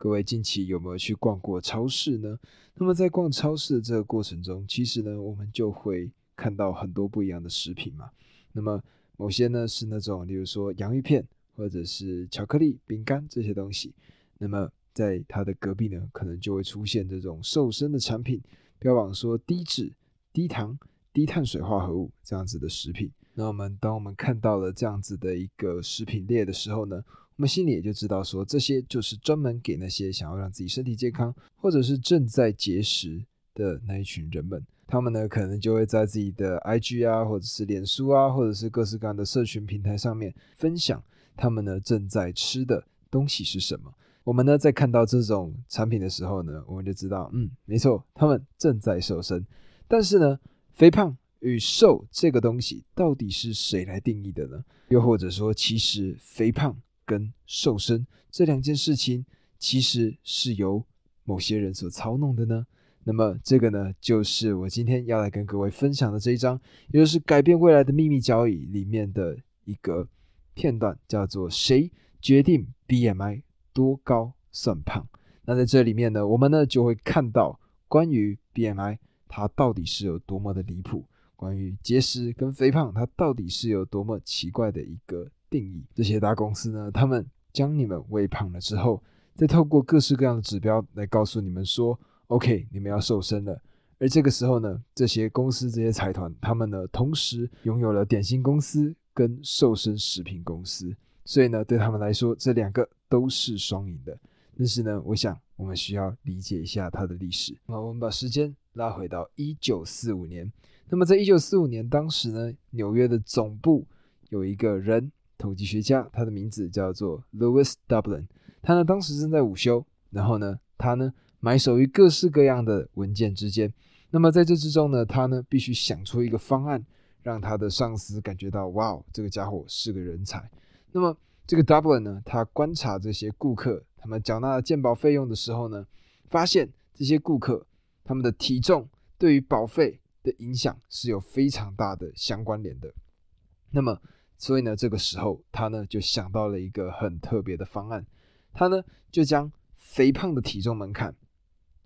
各位近期有没有去逛过超市呢？那么在逛超市的这个过程中，其实呢，我们就会看到很多不一样的食品嘛。那么某些呢是那种，例如说洋芋片，或者是巧克力、饼干这些东西。那么在它的隔壁呢，可能就会出现这种瘦身的产品，标榜说低脂、低糖、低碳水化合物这样子的食品。那我们当我们看到了这样子的一个食品列的时候呢？我们心里也就知道，说这些就是专门给那些想要让自己身体健康，或者是正在节食的那一群人们。他们呢，可能就会在自己的 IG 啊，或者是脸书啊，或者是各式各样的社群平台上面分享他们呢正在吃的东西是什么。我们呢，在看到这种产品的时候呢，我们就知道，嗯，没错，他们正在瘦身。但是呢，肥胖与瘦这个东西到底是谁来定义的呢？又或者说，其实肥胖？跟瘦身这两件事情，其实是由某些人所操弄的呢。那么这个呢，就是我今天要来跟各位分享的这一章，也就是《改变未来的秘密交易》里面的一个片段，叫做“谁决定 BMI 多高算胖”。那在这里面呢，我们呢就会看到关于 BMI 它到底是有多么的离谱，关于节食跟肥胖它到底是有多么奇怪的一个。定义这些大公司呢，他们将你们喂胖了之后，再透过各式各样的指标来告诉你们说，OK，你们要瘦身了。而这个时候呢，这些公司、这些财团，他们呢，同时拥有了点心公司跟瘦身食品公司，所以呢，对他们来说，这两个都是双赢的。但是呢，我想我们需要理解一下它的历史。那我们把时间拉回到一九四五年。那么在一九四五年，当时呢，纽约的总部有一个人。统计学家，他的名字叫做 Louis Dublin。他呢，当时正在午休，然后呢，他呢，埋首于各式各样的文件之间。那么在这之中呢，他呢，必须想出一个方案，让他的上司感觉到，哇，这个家伙是个人才。那么这个 Dublin 呢，他观察这些顾客，他们缴纳健保费用的时候呢，发现这些顾客他们的体重对于保费的影响是有非常大的相关联的。那么所以呢，这个时候他呢就想到了一个很特别的方案，他呢就将肥胖的体重门槛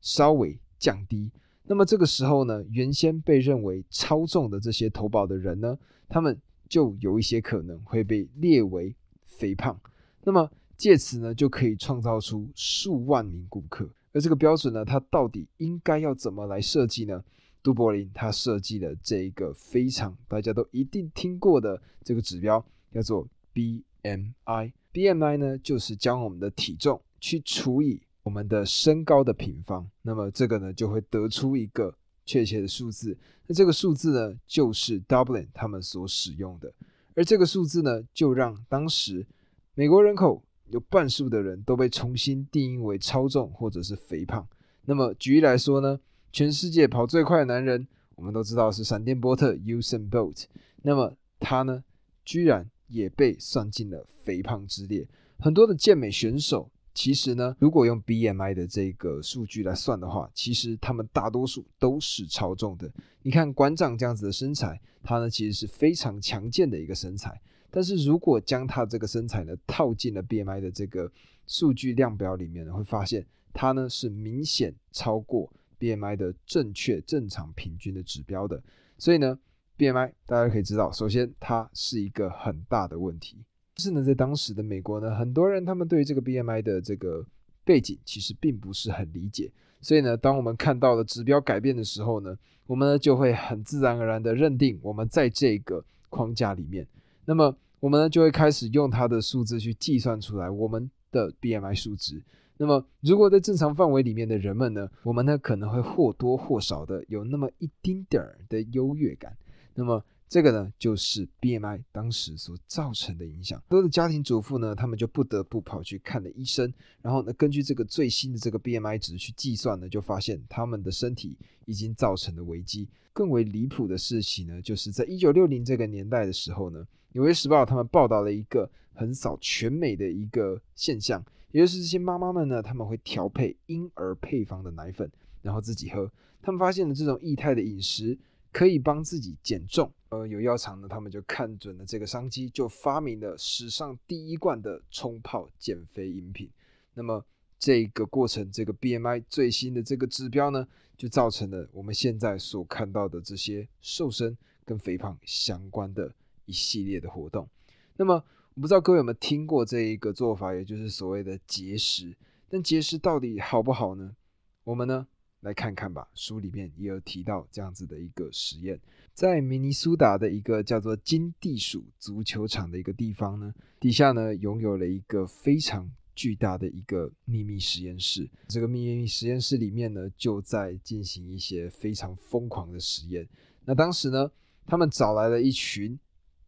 稍微降低。那么这个时候呢，原先被认为超重的这些投保的人呢，他们就有一些可能会被列为肥胖。那么借此呢，就可以创造出数万名顾客。而这个标准呢，它到底应该要怎么来设计呢？杜柏林他设计了这一个非常大家都一定听过的这个指标，叫做 BMI。BMI 呢，就是将我们的体重去除以我们的身高的平方，那么这个呢就会得出一个确切的数字。那这个数字呢，就是 Dublin 他们所使用的。而这个数字呢，就让当时美国人口有半数的人都被重新定义为超重或者是肥胖。那么举例来说呢？全世界跑最快的男人，我们都知道是闪电波特 Usain Bolt。那么他呢，居然也被算进了肥胖之列。很多的健美选手，其实呢，如果用 BMI 的这个数据来算的话，其实他们大多数都是超重的。你看馆长这样子的身材，他呢其实是非常强健的一个身材。但是如果将他这个身材呢套进了 BMI 的这个数据量表里面呢，会发现他呢是明显超过。BMI 的正确正常平均的指标的，所以呢，BMI 大家可以知道，首先它是一个很大的问题。但是呢，在当时的美国呢，很多人他们对于这个 BMI 的这个背景其实并不是很理解。所以呢，当我们看到了指标改变的时候呢，我们呢就会很自然而然的认定我们在这个框架里面，那么我们呢就会开始用它的数字去计算出来我们的 BMI 数值。那么，如果在正常范围里面的人们呢，我们呢可能会或多或少的有那么一丁点儿的优越感。那么，这个呢就是 BMI 当时所造成的影响。多的家庭主妇呢，他们就不得不跑去看了医生，然后呢，根据这个最新的这个 BMI 值去计算呢，就发现他们的身体已经造成了危机。更为离谱的事情呢，就是在一九六零这个年代的时候呢，《纽约时报》他们报道了一个横扫全美的一个现象。也就是这些妈妈们呢，他们会调配婴儿配方的奶粉，然后自己喝。他们发现了这种液态的饮食可以帮自己减重。呃，有药厂呢，他们就看准了这个商机，就发明了史上第一罐的冲泡减肥饮品。那么这个过程，这个 BMI 最新的这个指标呢，就造成了我们现在所看到的这些瘦身跟肥胖相关的一系列的活动。那么，我不知道各位有没有听过这一个做法，也就是所谓的节食。但节食到底好不好呢？我们呢来看看吧。书里面也有提到这样子的一个实验，在明尼苏达的一个叫做金地鼠足球场的一个地方呢，底下呢拥有了一个非常。巨大的一个秘密实验室，这个秘密实验室里面呢，就在进行一些非常疯狂的实验。那当时呢，他们找来了一群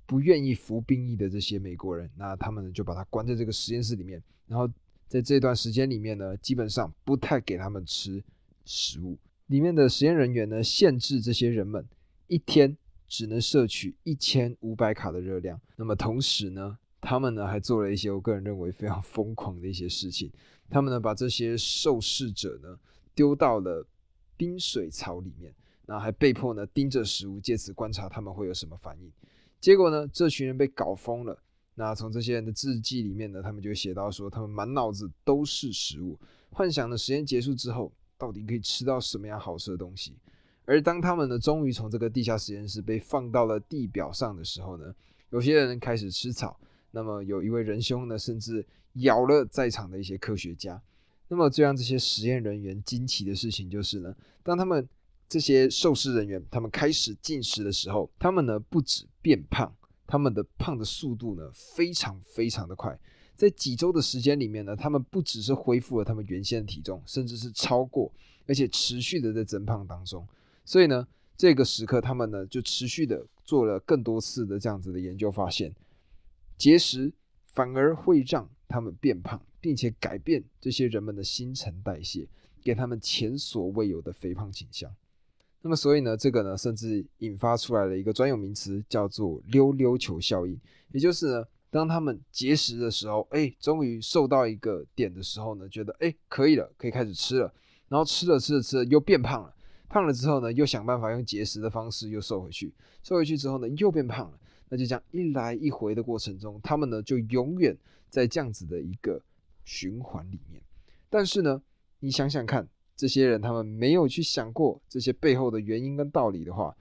不愿意服兵役的这些美国人，那他们呢就把他关在这个实验室里面，然后在这段时间里面呢，基本上不太给他们吃食物。里面的实验人员呢，限制这些人们一天只能摄取一千五百卡的热量。那么同时呢，他们呢还做了一些我个人认为非常疯狂的一些事情。他们呢把这些受试者呢丢到了冰水槽里面，然后还被迫呢盯着食物，借此观察他们会有什么反应。结果呢，这群人被搞疯了。那从这些人的字迹里面呢，他们就写到说，他们满脑子都是食物，幻想的实验结束之后，到底可以吃到什么样好吃的东西。而当他们呢终于从这个地下实验室被放到了地表上的时候呢，有些人开始吃草。那么有一位仁兄呢，甚至咬了在场的一些科学家。那么最让这些实验人员惊奇的事情就是呢，当他们这些受试人员他们开始进食的时候，他们呢不止变胖，他们的胖的速度呢非常非常的快。在几周的时间里面呢，他们不只是恢复了他们原先的体重，甚至是超过，而且持续的在增胖当中。所以呢，这个时刻他们呢就持续的做了更多次的这样子的研究，发现。节食反而会让他们变胖，并且改变这些人们的新陈代谢，给他们前所未有的肥胖倾向。那么，所以呢，这个呢，甚至引发出来了一个专有名词，叫做“溜溜球效应”。也就是呢，当他们节食的时候，哎，终于瘦到一个点的时候呢，觉得哎可以了，可以开始吃了。然后吃了吃着吃着又变胖了，胖了之后呢，又想办法用节食的方式又瘦回去，瘦回去之后呢，又变胖了。那就这样一来一回的过程中，他们呢就永远在这样子的一个循环里面。但是呢，你想想看，这些人他们没有去想过这些背后的原因跟道理的话，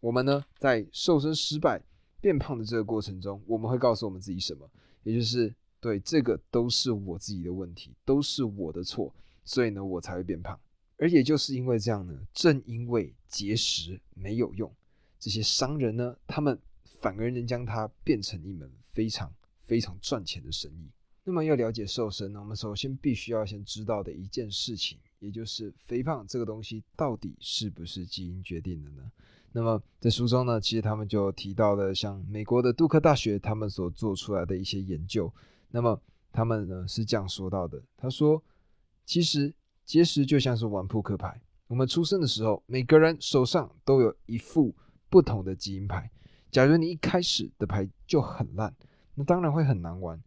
我们呢在瘦身失败、变胖的这个过程中，我们会告诉我们自己什么？也就是对这个都是我自己的问题，都是我的错，所以呢我才会变胖。而也就是因为这样呢，正因为节食没有用，这些商人呢他们。反而能将它变成一门非常非常赚钱的生意。那么要了解瘦身呢，我们首先必须要先知道的一件事情，也就是肥胖这个东西到底是不是基因决定的呢？那么在书中呢，其实他们就提到了像美国的杜克大学他们所做出来的一些研究。那么他们呢是这样说到的：他说，其实节食就像是玩扑克牌，我们出生的时候，每个人手上都有一副不同的基因牌。假如你一开始的牌就很烂，那当然会很难玩。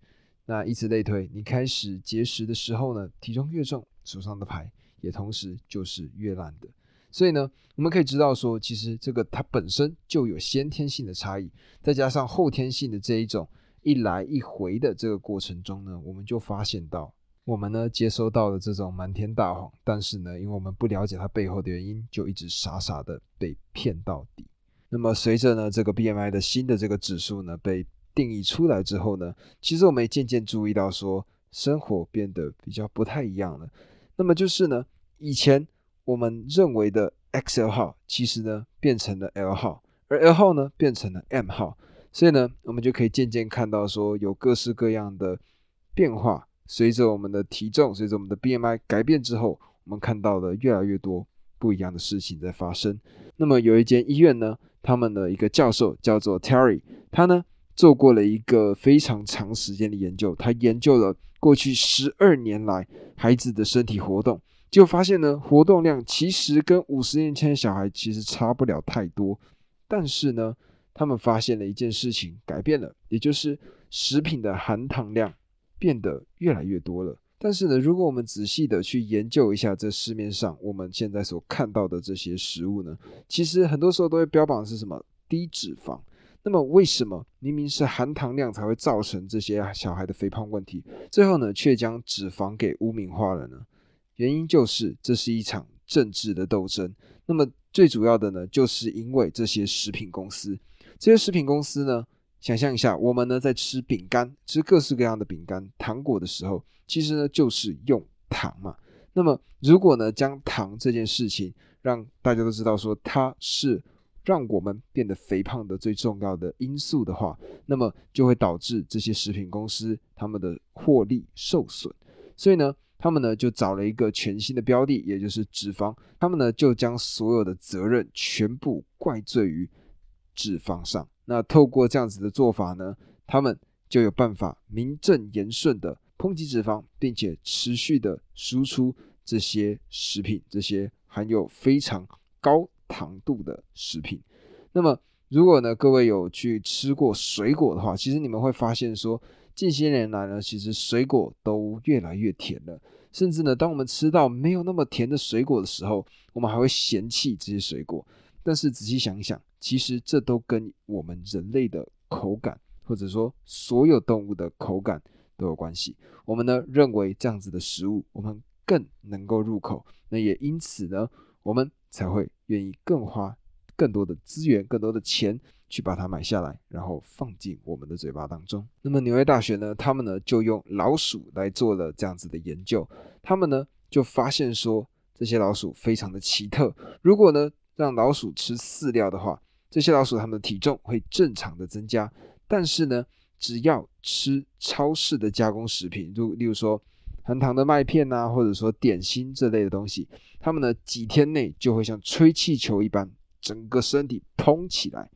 那以此类推，你开始节食的时候呢，体重越重，手上的牌也同时就是越烂的。所以呢，我们可以知道说，其实这个它本身就有先天性的差异，再加上后天性的这一种一来一回的这个过程中呢，我们就发现到，我们呢接收到了这种瞒天大谎，但是呢，因为我们不了解它背后的原因，就一直傻傻的被骗到底。那么随着呢这个 BMI 的新的这个指数呢被定义出来之后呢，其实我们也渐渐注意到说生活变得比较不太一样了。那么就是呢，以前我们认为的 XL 号，其实呢变成了 L 号，而 L 号呢变成了 M 号。所以呢，我们就可以渐渐看到说有各式各样的变化。随着我们的体重，随着我们的 BMI 改变之后，我们看到了越来越多不一样的事情在发生。那么有一间医院呢。他们的一个教授叫做 Terry，他呢做过了一个非常长时间的研究，他研究了过去十二年来孩子的身体活动，就发现呢活动量其实跟五十年前的小孩其实差不了太多，但是呢他们发现了一件事情改变了，也就是食品的含糖量变得越来越多了。但是呢，如果我们仔细的去研究一下这市面上我们现在所看到的这些食物呢，其实很多时候都会标榜是什么低脂肪。那么为什么明明是含糖量才会造成这些小孩的肥胖问题，最后呢却将脂肪给污名化了呢？原因就是这是一场政治的斗争。那么最主要的呢，就是因为这些食品公司，这些食品公司呢，想象一下，我们呢在吃饼干，吃各式各样的饼干、糖果的时候，其实呢就是用糖嘛。那么如果呢将糖这件事情让大家都知道说它是让我们变得肥胖的最重要的因素的话，那么就会导致这些食品公司他们的获利受损。所以呢。他们呢就找了一个全新的标的，也就是脂肪。他们呢就将所有的责任全部怪罪于脂肪上。那透过这样子的做法呢，他们就有办法名正言顺的抨击脂肪，并且持续的输出这些食品，这些含有非常高糖度的食品。那么，如果呢各位有去吃过水果的话，其实你们会发现说。近些年来呢，其实水果都越来越甜了，甚至呢，当我们吃到没有那么甜的水果的时候，我们还会嫌弃这些水果。但是仔细想一想，其实这都跟我们人类的口感，或者说所有动物的口感都有关系。我们呢认为这样子的食物我们更能够入口，那也因此呢，我们才会愿意更花更多的资源、更多的钱。去把它买下来，然后放进我们的嘴巴当中。那么纽约大学呢，他们呢就用老鼠来做了这样子的研究。他们呢就发现说，这些老鼠非常的奇特。如果呢让老鼠吃饲料的话，这些老鼠它们的体重会正常的增加。但是呢，只要吃超市的加工食品，如例如说含糖的麦片啊，或者说点心这类的东西，他们呢几天内就会像吹气球一般，整个身体膨起来。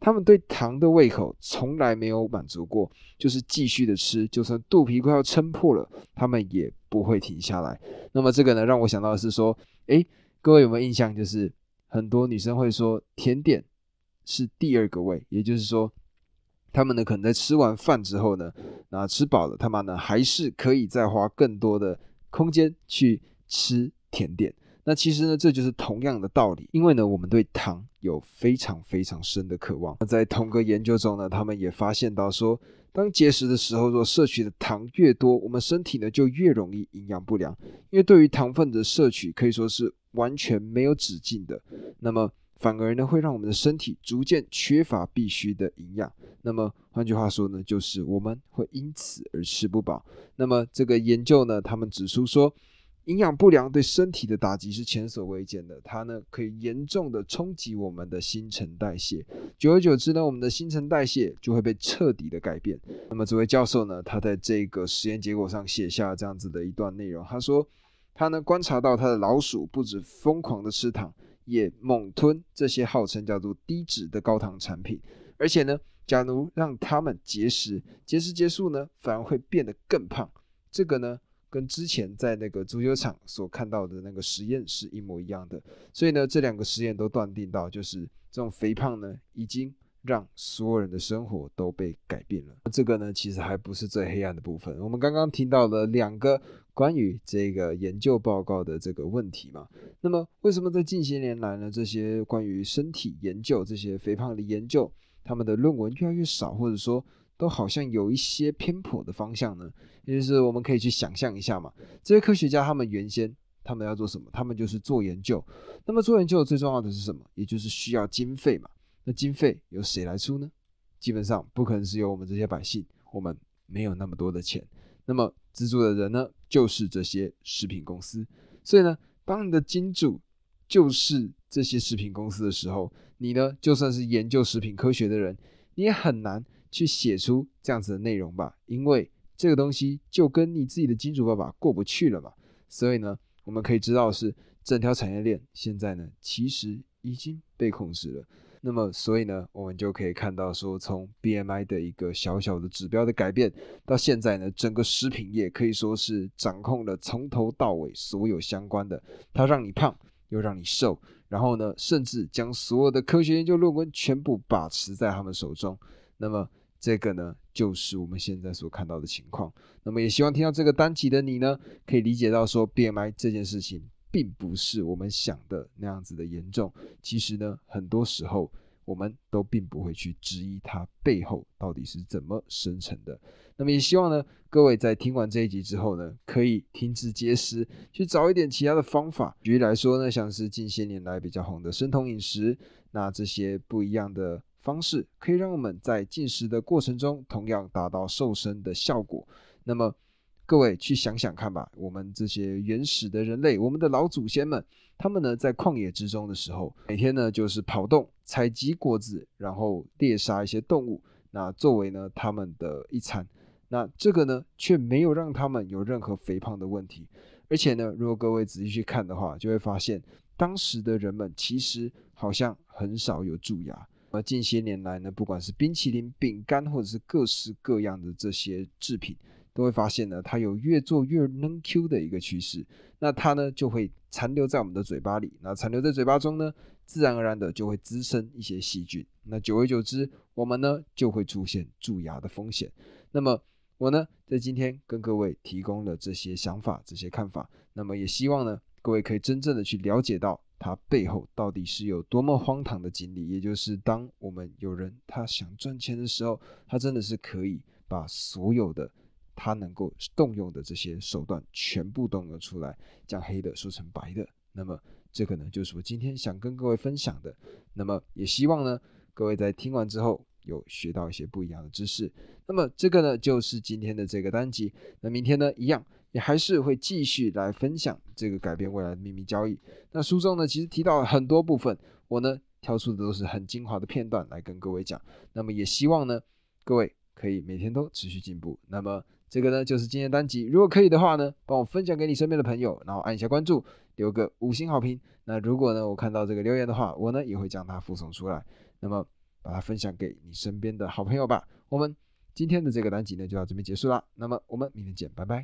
他们对糖的胃口从来没有满足过，就是继续的吃，就算肚皮快要撑破了，他们也不会停下来。那么这个呢，让我想到的是说，诶，各位有没有印象？就是很多女生会说，甜点是第二个胃，也就是说，他们呢可能在吃完饭之后呢，那吃饱了，他们呢还是可以再花更多的空间去吃甜点。那其实呢，这就是同样的道理，因为呢，我们对糖有非常非常深的渴望。那在同个研究中呢，他们也发现到说，当节食的时候，若摄取的糖越多，我们身体呢就越容易营养不良，因为对于糖分的摄取可以说是完全没有止境的。那么反而呢，会让我们的身体逐渐缺乏必需的营养。那么换句话说呢，就是我们会因此而吃不饱。那么这个研究呢，他们指出说。营养不良对身体的打击是前所未见的，它呢可以严重的冲击我们的新陈代谢，久而久之呢，我们的新陈代谢就会被彻底的改变。那么这位教授呢，他在这个实验结果上写下这样子的一段内容，他说他呢观察到他的老鼠不止疯狂的吃糖，也猛吞这些号称叫做低脂的高糖产品，而且呢，假如让他们节食，节食结束呢，反而会变得更胖。这个呢。跟之前在那个足球场所看到的那个实验是一模一样的，所以呢，这两个实验都断定到，就是这种肥胖呢，已经让所有人的生活都被改变了。这个呢，其实还不是最黑暗的部分。我们刚刚听到了两个关于这个研究报告的这个问题嘛。那么，为什么在近些年来呢，这些关于身体研究、这些肥胖的研究，他们的论文越来越少，或者说？都好像有一些偏颇的方向呢，也就是我们可以去想象一下嘛。这些科学家他们原先他们要做什么？他们就是做研究。那么做研究最重要的是什么？也就是需要经费嘛。那经费由谁来出呢？基本上不可能是由我们这些百姓，我们没有那么多的钱。那么资助的人呢，就是这些食品公司。所以呢，当你的金主就是这些食品公司的时候，你呢就算是研究食品科学的人，你也很难。去写出这样子的内容吧，因为这个东西就跟你自己的金主爸爸过不去了嘛。所以呢，我们可以知道是整条产业链现在呢其实已经被控制了。那么，所以呢，我们就可以看到说，从 BMI 的一个小小的指标的改变，到现在呢，整个食品业可以说是掌控了从头到尾所有相关的，它让你胖又让你瘦，然后呢，甚至将所有的科学研究论文全部把持在他们手中。那么。这个呢，就是我们现在所看到的情况。那么也希望听到这个单集的你呢，可以理解到说，BMI 这件事情并不是我们想的那样子的严重。其实呢，很多时候我们都并不会去质疑它背后到底是怎么生成的。那么也希望呢，各位在听完这一集之后呢，可以听之皆思，去找一点其他的方法。举例来说呢，像是近些年来比较红的生酮饮食，那这些不一样的方式，可以让我们在进食的过程中，同样达到瘦身的效果。那么各位去想想看吧，我们这些原始的人类，我们的老祖先们，他们呢在旷野之中的时候，每天呢就是跑动、采集果子，然后猎杀一些动物，那作为呢他们的一餐。那这个呢，却没有让他们有任何肥胖的问题，而且呢，如果各位仔细去看的话，就会发现当时的人们其实好像很少有蛀牙。而近些年来呢，不管是冰淇淋、饼干，或者是各式各样的这些制品，都会发现呢，它有越做越嫩 Q 的一个趋势。那它呢，就会残留在我们的嘴巴里，那残留在嘴巴中呢，自然而然的就会滋生一些细菌。那久而久之，我们呢就会出现蛀牙的风险。那么我呢，在今天跟各位提供了这些想法、这些看法，那么也希望呢，各位可以真正的去了解到它背后到底是有多么荒唐的经历。也就是当我们有人他想赚钱的时候，他真的是可以把所有的他能够动用的这些手段全部动用出来，将黑的说成白的。那么这个呢，就是我今天想跟各位分享的。那么也希望呢，各位在听完之后。有学到一些不一样的知识，那么这个呢就是今天的这个单集。那明天呢一样也还是会继续来分享这个改变未来的秘密交易。那书中呢其实提到了很多部分，我呢挑出的都是很精华的片段来跟各位讲。那么也希望呢各位可以每天都持续进步。那么这个呢就是今天的单集，如果可以的话呢，帮我分享给你身边的朋友，然后按一下关注，留个五星好评。那如果呢我看到这个留言的话，我呢也会将它附送出来。那么。把它分享给你身边的好朋友吧。我们今天的这个单集呢，就到这边结束了。那么我们明天见，拜拜。